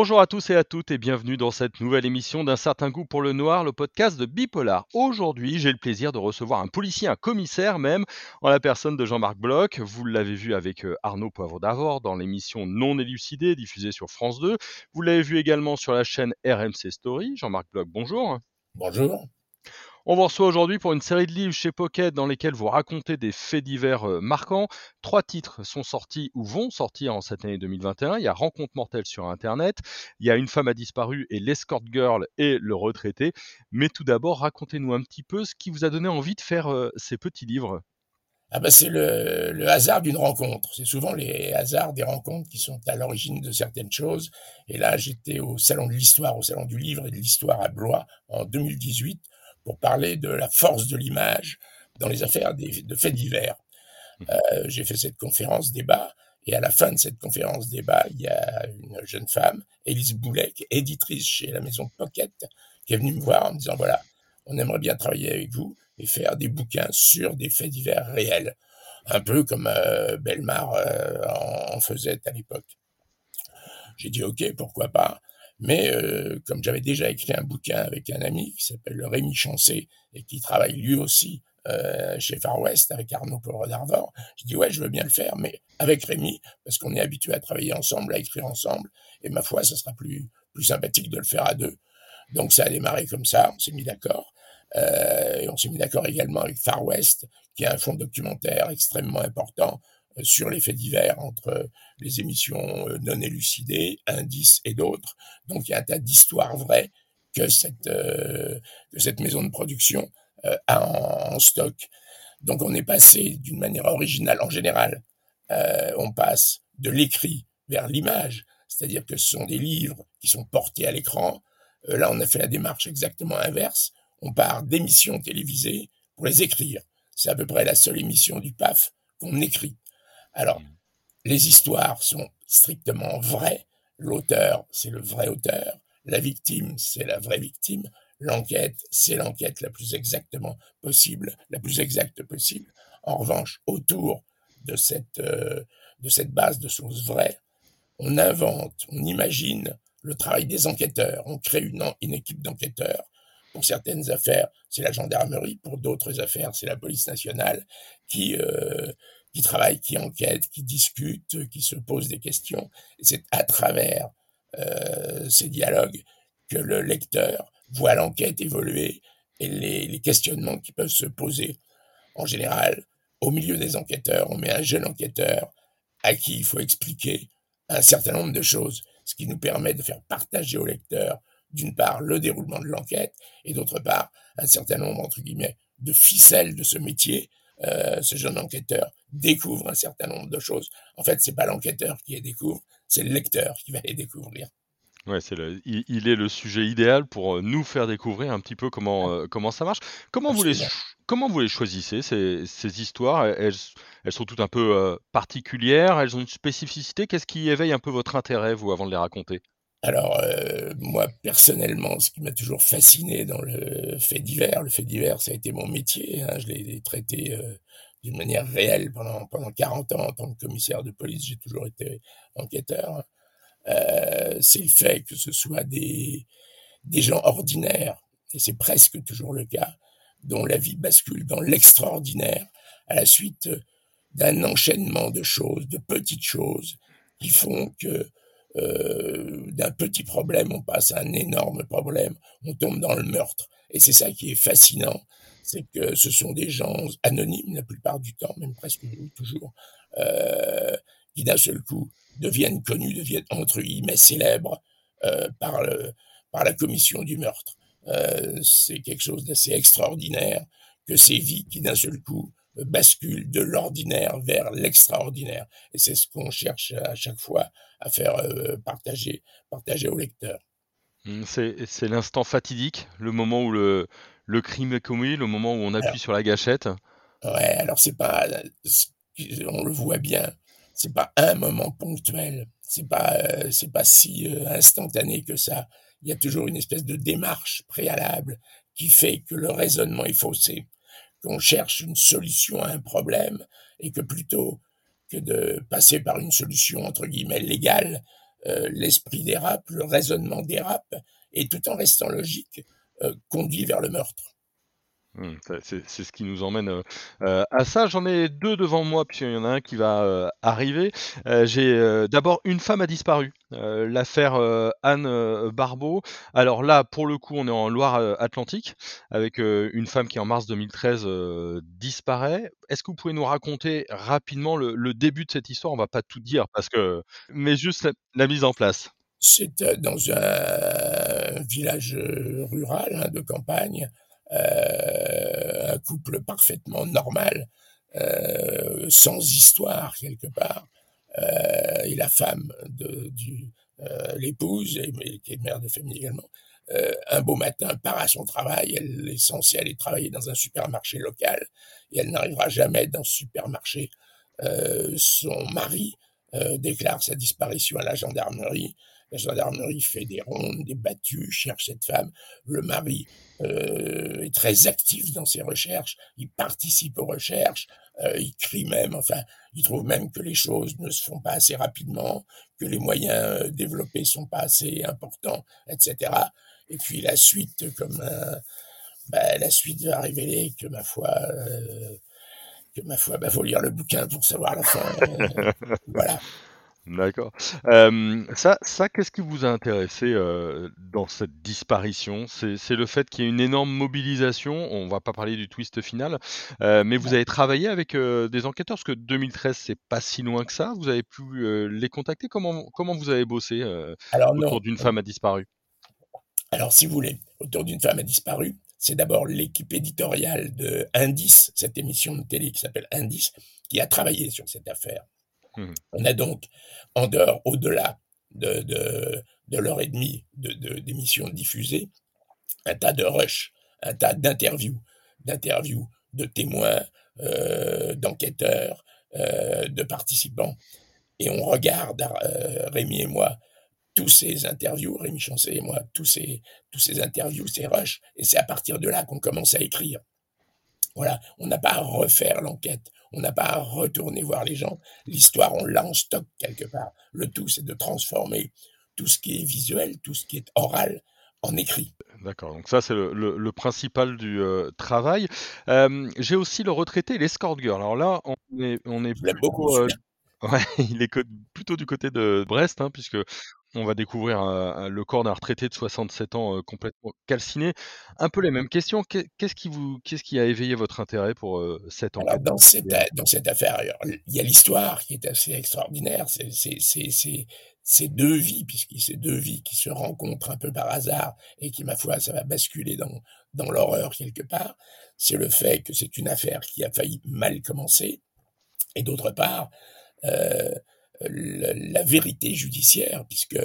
Bonjour à tous et à toutes et bienvenue dans cette nouvelle émission d'un certain goût pour le noir, le podcast de Bipolar. Aujourd'hui, j'ai le plaisir de recevoir un policier, un commissaire même, en la personne de Jean-Marc Bloch. Vous l'avez vu avec euh, Arnaud Poivre d'Avor dans l'émission Non élucidée diffusée sur France 2. Vous l'avez vu également sur la chaîne RMC Story. Jean-Marc Bloch, bonjour. Bonjour. On vous reçoit aujourd'hui pour une série de livres chez Pocket dans lesquels vous racontez des faits divers euh, marquants. Trois titres sont sortis ou vont sortir en cette année 2021. Il y a Rencontre mortelle sur Internet, il y a Une femme a disparu et L'escort girl et Le retraité. Mais tout d'abord, racontez-nous un petit peu ce qui vous a donné envie de faire euh, ces petits livres. Ah bah c'est le, le, hasard d'une rencontre. C'est souvent les hasards des rencontres qui sont à l'origine de certaines choses. Et là, j'étais au Salon de l'Histoire, au Salon du Livre et de l'Histoire à Blois en 2018 pour parler de la force de l'image dans les affaires de faits divers. Mmh. Euh, j'ai fait cette conférence débat et à la fin de cette conférence débat, il y a une jeune femme, Élise Boulet, éditrice chez la maison Pocket, qui est venue me voir en me disant voilà, on aimerait bien travailler avec vous et faire des bouquins sur des faits divers réels, un peu comme euh, Belmar euh, en faisait à l'époque. J'ai dit ok, pourquoi pas. Mais euh, comme j'avais déjà écrit un bouquin avec un ami qui s'appelle Rémi Chancé et qui travaille lui aussi euh, chez Far West avec Arnaud Pauvre d'Arvor, je dis ouais, je veux bien le faire, mais avec Rémi, parce qu'on est habitué à travailler ensemble, à écrire ensemble, et ma foi, ça sera plus, plus sympathique de le faire à deux. Donc ça a démarré comme ça, on s'est mis d'accord. Euh, et on s'est mis d'accord également avec Far West, qui est un fonds documentaire extrêmement important sur les faits divers entre les émissions euh, non élucidées, indices et d'autres. Donc il y a un tas d'histoires vraies que cette, euh, que cette maison de production a en, stock. Donc on est passé d'une manière originale en général. on passe de l'écrit vers l'image, c'est-à-dire que ce sont des livres qui sont portés à l'écran. là, on a fait la démarche exactement inverse. On part d'émissions télévisées pour les écrire. C'est à peu près la seule émission du PAF qu'on écrit. Alors, les histoires sont strictement vraies. L'auteur, c'est le vrai auteur. La victime, c'est la vraie victime. L'enquête, c'est l'enquête la plus exactement possible, la plus exacte possible. En revanche, autour de cette, euh, de cette base de choses vraies, on invente, on imagine le travail des enquêteurs. On crée une, une équipe d'enquêteurs. Pour certaines affaires, c'est la gendarmerie. Pour d'autres affaires, c'est la police nationale qui, euh, qui travaillent, qui enquêtent, qui discutent, qui se posent des questions. C'est à travers euh, ces dialogues que le lecteur voit l'enquête évoluer et les, les, questionnements qui peuvent se poser. En général, au milieu des enquêteurs, on met un jeune enquêteur à qui il faut expliquer un certain nombre de choses, ce qui nous permet de faire partager au lecteur, d'une part, le déroulement de l'enquête, et d'autre part, un certain nombre, entre guillemets, de ficelles de ce métier euh, ce jeune enquêteur découvre un certain nombre de choses. En fait, c'est pas l'enquêteur qui les découvre, c'est le lecteur qui va les découvrir. Ouais, c'est le, il, est le sujet idéal pour euh, nous faire découvrir un petit peu comment, euh, comment ça marche. Comment vous les, comment vous les choisissez, ces, ces histoires? Elles, elles, sont toutes un peu particulières, elles ont une spécificité? Qu'est-ce qui éveille un peu votre intérêt, vous, avant de les raconter? Alors, euh, moi, personnellement, ce qui m'a toujours fasciné dans le fait divers, le fait divers, ça a été mon métier. Hein, je l'ai traité euh, d'une manière réelle pendant, pendant 40 ans en tant que commissaire de police. J'ai toujours été enquêteur. Euh, c'est le fait que ce soit des, des gens ordinaires, et c'est presque toujours le cas, dont la vie bascule dans l'extraordinaire à la suite d'un enchaînement de choses, de petites choses, qui font que euh, d'un petit problème, on passe à un énorme problème, on tombe dans le meurtre. Et c'est ça qui est fascinant, c'est que ce sont des gens anonymes la plupart du temps, même presque toujours, euh, qui d'un seul coup deviennent connus, deviennent entre guillemets célèbres euh, par, le, par la commission du meurtre. Euh, c'est quelque chose d'assez extraordinaire que ces vies qui d'un seul coup bascule de l'ordinaire vers l'extraordinaire. Et c'est ce qu'on cherche à chaque fois à faire euh, partager, partager au lecteur. Mmh, c'est l'instant fatidique, le moment où le, le crime est commis, le moment où on appuie sur la gâchette. Ouais, alors c'est pas, on le voit bien, c'est pas un moment ponctuel, c'est pas, euh, c'est pas si euh, instantané que ça. Il y a toujours une espèce de démarche préalable qui fait que le raisonnement est faussé qu'on cherche une solution à un problème et que plutôt que de passer par une solution entre guillemets légale, l'esprit dérape, le raisonnement dérape, et tout en restant logique, conduit vers le meurtre. Mmh, c'est ce qui nous emmène, heu heu, à ça. J'en ai 2 devant moi, puisqu'il y en a un qui va, heu, arriver. J'ai, d'abord Une femme a disparu, l'affaire, Anne, Barbeau. Alors là, pour le coup, on est en Loire, Atlantique avec, une femme qui en mars 2013, heu, disparaît. Est-ce que vous pouvez nous raconter rapidement le début de cette histoire? On va pas tout dire parce que mais juste la mise en place. C'est, dans un village, rural, hein, de campagne, euh, un couple parfaitement normal, euh, sans histoire quelque part, euh, et la femme de, du l'épouse, qui est mère de famille également, un beau matin part à son travail, elle est censée aller travailler dans un supermarché local, et elle n'arrivera jamais dans ce supermarché. son mari déclare sa disparition à la gendarmerie. La gendarmerie fait des rondes, des battues, cherche cette femme. Le mari euh, est très actif dans ses recherches, il participe aux recherches, euh, il crie même, enfin, il trouve même que les choses ne se font pas assez rapidement, que les moyens euh, développés sont pas assez importants, etc. Et puis la suite, comme bah, la suite va révéler que ma foi, que ma foi, bah, faut lire le bouquin pour savoir la fin. voilà. D'accord. Hem, ça ça, qu'est-ce qui vous a intéressé, heu, dans cette disparition? C'est le fait qu'il y ait une énorme mobilisation, on va pas parler du twist final, heu, mais vous avez travaillé avec, des enquêteurs? Parce que 2013, c'est pas si loin que ça. Vous avez pu, les contacter? Comment comment vous avez bossé, Alors autour d'une femme a disparu? Alors si vous voulez, autour d'une femme a disparu, c'est d'abord l'équipe éditoriale de Indice, cette émission de télé qui s'appelle Indice, qui a travaillé sur cette affaire. Mmh. On a donc, en dehors, au-delà de, de, de l'heure et demie d'émissions de, diffusées, un tas de rushs, un tas d'interviews, d'interviews de témoins, euh, d'enquêteurs, euh, de participants. Et on regarde, euh, Rémi et moi, tous ces interviews, Rémi Chancet et moi, tous ces, tous ces interviews, ces rushs, et c'est à partir de là qu'on commence à écrire. Voilà, on n'a pas à refaire l'enquête, on n'a pas à retourner voir les gens. L'histoire, on l'a en stock quelque part. Le tout, c'est de transformer tout ce qui est visuel, tout ce qui est oral, en écrit. D'accord, donc ça c'est le, principal du euh, travail. J'ai aussi le retraité l'escort girl. Alors là, on est, on est beaucoup. Euh, ouais, il est plutôt du côté de Brest, hein, puisque on va découvrir le corps d'un retraité de 67 ans, complètement calciné. Un peu les mêmes questions. Qu'est-ce qui vous qu'est-ce qui a éveillé votre intérêt pour, cette enquête dans cette dans cette affaire, il y a l'histoire qui est assez extraordinaire. C'est deux vies, puisque c'est deux vies qui se rencontrent un peu par hasard et qui, ma foi, ça va basculer dans dans l'horreur quelque part. C'est le fait que c'est une affaire qui a failli mal commencer et d'autre part, euh, la, vérité judiciaire, puisque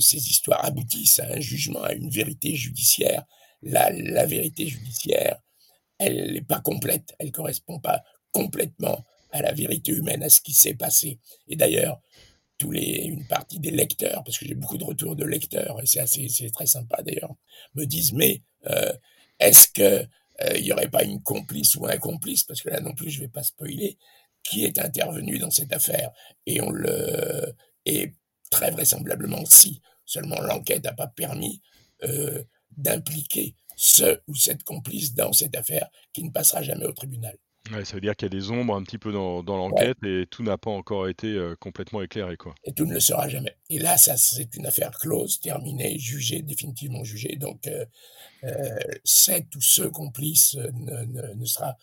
ces histoires aboutissent à un jugement, à une vérité judiciaire. La, la vérité judiciaire, elle n'est pas complète, elle correspond pas complètement à la vérité humaine, à ce qui s'est passé. Et d'ailleurs, tous les, une partie des lecteurs, parce que j'ai beaucoup de retours de lecteurs, et c'est assez, c'est très sympa d'ailleurs, me disent, mais euh, est-ce que euh, il y aurait pas une complice ou un complice, parce que là non plus je vais pas spoiler, qui est intervenu dans cette affaire. Et on le, et très vraisemblablement si. Seulement l'enquête n'a pas permis euh, d'impliquer ce ou cette complice dans cette affaire qui ne passera jamais au tribunal. Ouais, ça veut dire qu'il y a des ombres un petit peu dans, dans l'enquête et tout n'a pas encore été euh, complètement éclairé. Quoi. Et tout ne le sera jamais. Et là, ça, c'est une affaire close, terminée, jugée, définitivement jugée. Donc, euh, euh cette ou ce complice ne, ne, ne sera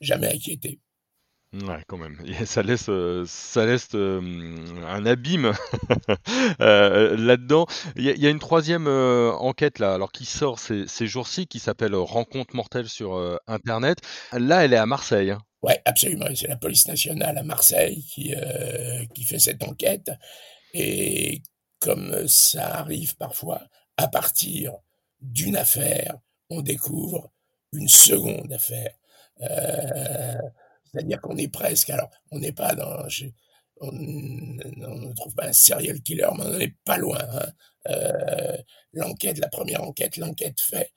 jamais inquiété. Ouais, quand même. ça laisse, euh, ça laisse un abîme euh, là-dedans. Il y, a une troisième euh, enquête là, alors qui sort ces, ces jours-ci, qui s'appelle Rencontre mortelle sur Internet. Là, elle est à Marseille. Hein. Ouais, absolument. C'est la police nationale à Marseille qui qui fait cette enquête. Et comme ça arrive parfois, à partir d'une affaire, on découvre une seconde affaire. C'est-à-dire qu'on est presque, alors on n'est pas dans, on, ne trouve pas un serial killer, mais on n'est pas loin. Hein. Euh, l'enquête, la première enquête, l'enquête faite,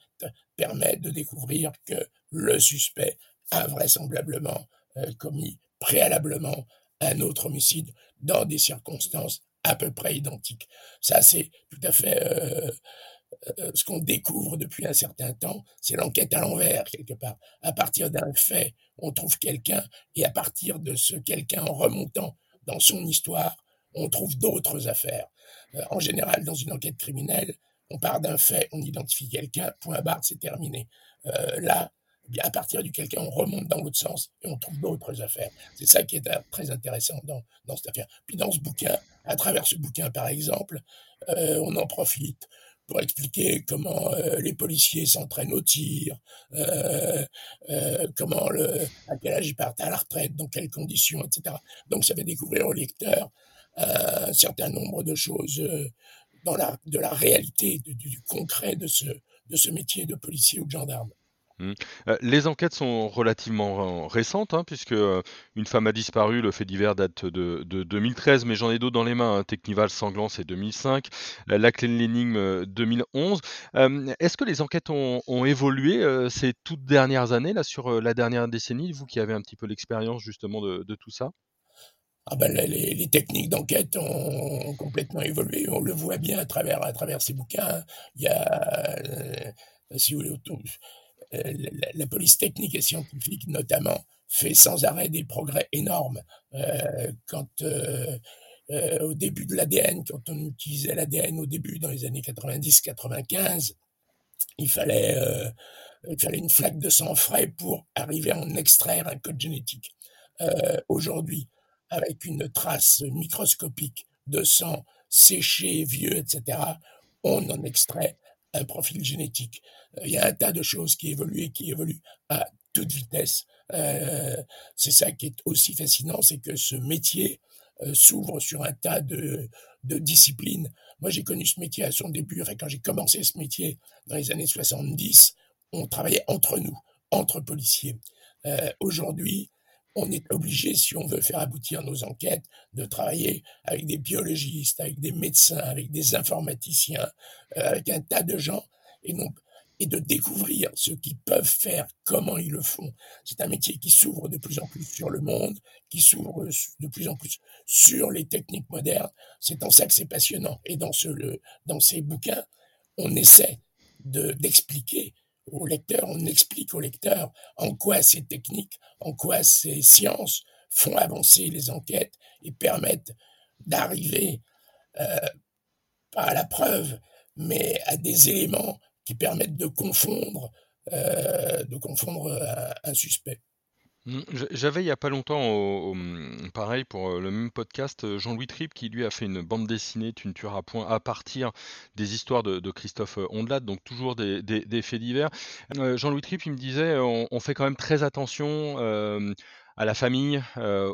permet de découvrir que le suspect a vraisemblablement euh, commis préalablement un autre homicide dans des circonstances à peu près identiques. Ça, c'est tout à fait euh, euh, ce qu'on découvre depuis un certain temps, c'est l'enquête à l'envers, quelque part. À partir d'un fait, on trouve quelqu'un, et à partir de ce quelqu'un, en remontant dans son histoire, on trouve d'autres affaires. Euh, en général, dans une enquête criminelle, on part d'un fait, on identifie quelqu'un, point barre, c'est terminé. Euh, là, à partir du quelqu'un, on remonte dans l'autre sens et on trouve d'autres affaires. C'est ça qui est très intéressant dans, dans cette affaire. Puis dans ce bouquin, à travers ce bouquin par exemple, on en profite pour expliquer comment euh, les policiers s'entraînent au tir, euh, euh, comment le, à quel âge ils partent à la retraite, dans quelles conditions, etc. Donc ça fait découvrir au lecteur un certain nombre de choses dans la, de la réalité, du concret de ce, de ce métier de policier ou de gendarme. Mmh. Euh, les enquêtes sont relativement récentes, hein, puisque, euh, une femme a disparu, le fait divers date de de 2013, mais j'en ai d'autres dans les mains, hein. Technival sanglant, c'est 2005, la clé de l'énigme, 2011. est-ce que les enquêtes ont évolué, ces toutes dernières années là, sur, la dernière décennie, vous qui avez un petit peu l'expérience justement de tout ça? Ah ben les, techniques d'enquête ont complètement évolué. On le voit bien à travers, à travers ces bouquins. Il y a, si vous voulez, autour, euh, la, police technique et scientifique notamment fait sans arrêt des progrès énormes. Euh, quand euh, au début de l'ADN, quand on utilisait l'ADN au début dans les années 90-95, il fallait il fallait une flaque de sang frais pour arriver à en extraire un code génétique. Aujourd'hui, avec une trace microscopique de sang séché, vieux, etc., on en extrait un profil génétique. Euh, il y a un tas de choses qui évoluent et qui évoluent à toute vitesse. Euh, c'est ça qui est aussi fascinant, c'est que ce métier euh, s'ouvre sur un tas de, de disciplines. Moi, j'ai connu ce métier à son début. Enfin, quand j'ai commencé ce métier dans les années 70, on travaillait entre nous, entre policiers. Euh, Aujourd'hui, on est obligé, si on veut faire aboutir nos enquêtes, de travailler avec des biologistes, avec des médecins, avec des informaticiens, euh, avec un tas de gens, et, non, et de découvrir ce qu'ils peuvent faire, comment ils le font. C'est un métier qui s'ouvre de plus en plus sur le monde, qui s'ouvre de plus en plus sur les techniques modernes. C'est en ça que c'est passionnant. Et dans, ce, le, dans ces bouquins, on essaie d'expliquer au lecteur, on explique au lecteur en quoi ces techniques, en quoi ces sciences font avancer les enquêtes et permettent d'arriver euh, pas à la preuve, mais à des éléments qui permettent de confondre, euh, de confondre un suspect. Mmh, j'avais il y a pas longtemps, mmh, pareil pour, euh, le même podcast, euh, Jean-Louis Tripp qui lui a fait une bande dessinée, Tu ne tueras point, à partir des histoires de Christophe, euh, Ondelat, donc toujours des des faits divers. Jean-Louis Tripp, il me disait: «On fait quand même très attention, à la famille,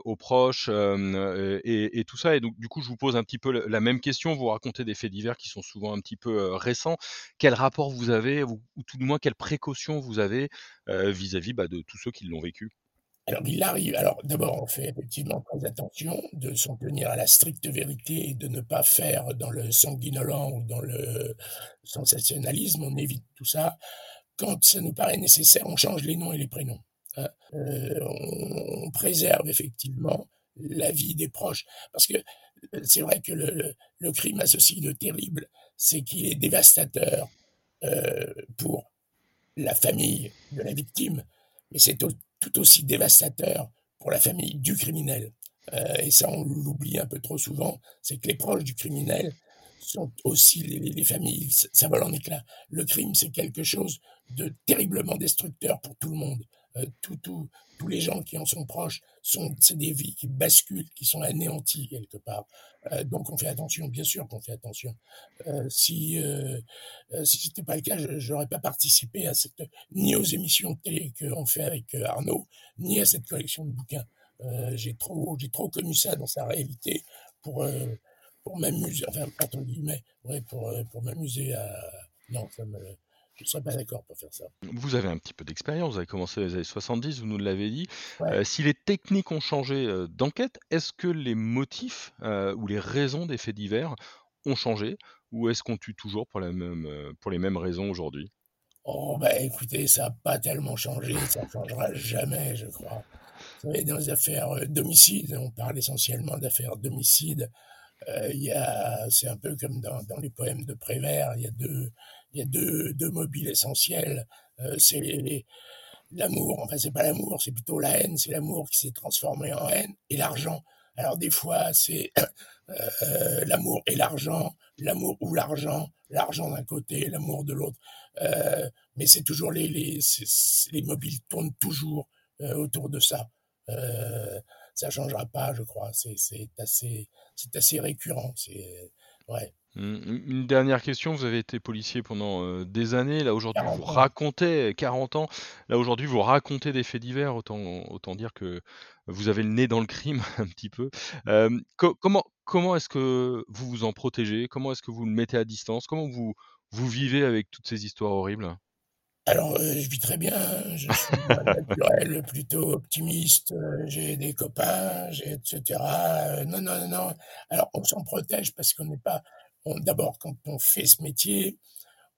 aux proches, et tout ça» et donc du coup, je vous pose un petit peu la même question. Vous racontez des faits divers qui sont souvent un petit peu, récents. Quel rapport vous avez ou tout du moins quelles précautions vous avez, vis-à-vis, bah, de tous ceux qui l'ont vécu? Alors, il arrive. Alors, d'abord, on fait effectivement très attention de s'en tenir à la stricte vérité de ne pas faire dans le sanguinolent ou dans le sensationnalisme. On évite tout ça. Quand ça nous paraît nécessaire, on change les noms et les prénoms. Hein. Euh, on, préserve effectivement la vie des proches. Parce que euh, c'est vrai que le, le, crime a ceci de terrible, c'est qu'il est dévastateur euh, pour la famille de la victime, mais c'est tout aussi dévastateur pour la famille du criminel. Euh, et ça, on l'oublie un peu trop souvent, c'est que les proches du criminel sont aussi les, familles, ça vole en éclats. Le crime, c'est quelque chose de terriblement destructeur pour tout le monde. Euh, tout, tous les gens qui en sont proches c'est des vies qui basculent, qui sont anéanties quelque part. Euh, donc on fait attention, bien sûr qu'on fait attention. Euh, si euh, si c'était pas le cas, j'aurais pas participé à cette ni aux émissions de télé qu'on fait avec Arnaud, ni à cette collection de bouquins. j'ai trop j'ai trop connu ça dans sa réalité pour pour m'amuser, enfin entre guillemets, ouais, pour pour m'amuser à non, ça me je ne serais pas d'accord pour faire ça. Vous avez un petit peu d'expérience, vous avez commencé dans les années 70, vous nous l'avez dit. Euh, si les techniques ont changé euh, d'enquête, est-ce que les motifs euh, ou les raisons des faits divers ont changé ou est-ce qu'on tue toujours pour, la même, pour les mêmes raisons aujourd'hui? Oh, bah écoutez, ça n'a pas tellement changé, ça ne changera jamais, je crois. Vous savez, dans les affaires d'homicide, on parle essentiellement d'affaires d'homicide, il c'est un peu comme dans, dans, les poèmes de Prévert, il y a deux, il y a deux, deux mobiles essentiels. c'est les, l'amour, enfin c'est pas l'amour, c'est plutôt la haine, c'est l'amour qui s'est transformé en haine, et l'argent. Alors des fois c'est euh, l'amour et l'argent, l'amour ou l'argent, l'argent d'un côté, l'amour de l'autre. Euh, mais c'est toujours les, les, les mobiles tournent toujours euh, autour de ça. Euh, ça changera pas, je crois. C'est assez, c'est assez récurrent. C'est ouais. Une dernière question, vous avez été policier pendant euh, des années, là aujourd'hui vous racontez 40 ans, là aujourd'hui vous racontez des faits divers, autant, autant dire que vous avez le nez dans le crime un petit peu. comment comment est-ce que vous vous en protégez? Comment est-ce que vous le mettez à distance? Comment vous, vous vivez avec toutes ces histoires horribles? Alors, euh, je vis très bien, je suis naturel, plutôt optimiste, euh, j'ai des copains, etc. non, non, non. Alors, on s'en protège parce qu'on n'est pas d'abord, quand on fait ce métier,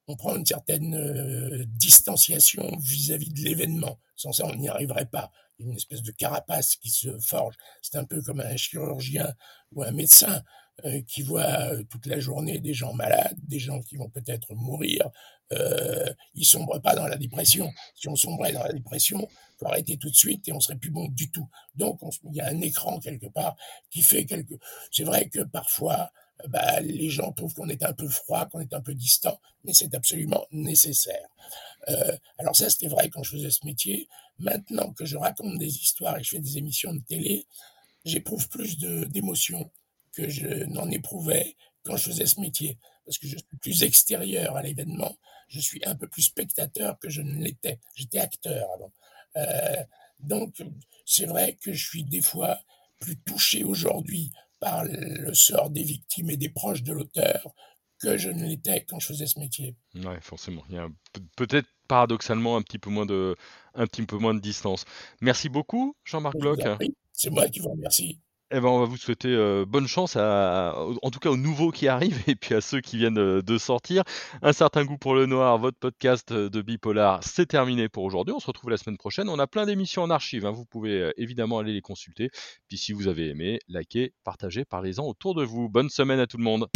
on prend une certaine euh, distanciation vis-à-vis de l'événement. Sans ça, on n'y arriverait pas. Il y a une espèce de carapace qui se forge. C'est un peu comme un chirurgien ou un médecin euh, qui voit euh, toute la journée des gens malades, des gens qui vont peut-être mourir. Euh, ils sombrent pas dans la dépression. Si on sombrait dans la dépression, faut arrêter tout de suite et on serait plus bon du tout. Donc, il y a un écran quelque part qui fait quelque. C'est vrai que parfois, bah, les gens trouvent qu'on est un peu froid, qu'on est un peu distant, mais c'est absolument nécessaire. Euh, alors ça, c'était vrai quand je faisais ce métier. Maintenant que je raconte des histoires et que je fais des émissions de télé, j'éprouve plus d'émotions que je n'en éprouvais quand je faisais ce métier. Parce que je suis plus extérieur à l'événement, je suis un peu plus spectateur que je ne l'étais. J'étais acteur avant. Euh, donc, c'est vrai que je suis des fois plus touché aujourd'hui par le sort des victimes et des proches de l'auteur que je ne l'étais quand je faisais ce métier. Oui, forcément. Il y a peut-être paradoxalement un petit peu moins de, un petit peu moins de distance. Merci beaucoup, Jean-Marc Bloch. C'est moi qui vous remercie. Eh ben, on va vous souhaiter euh, bonne chance, à, en tout cas aux nouveaux qui arrivent et puis à ceux qui viennent euh, de sortir. Un certain goût pour le noir, votre podcast euh, de Bipolar, c'est terminé pour aujourd'hui. On se retrouve la semaine prochaine. On a plein d'émissions en archive, hein. vous pouvez évidemment aller les consulter. Puis si vous avez aimé, likez, partagez, parlez-en autour de vous. Bonne semaine à tout le monde.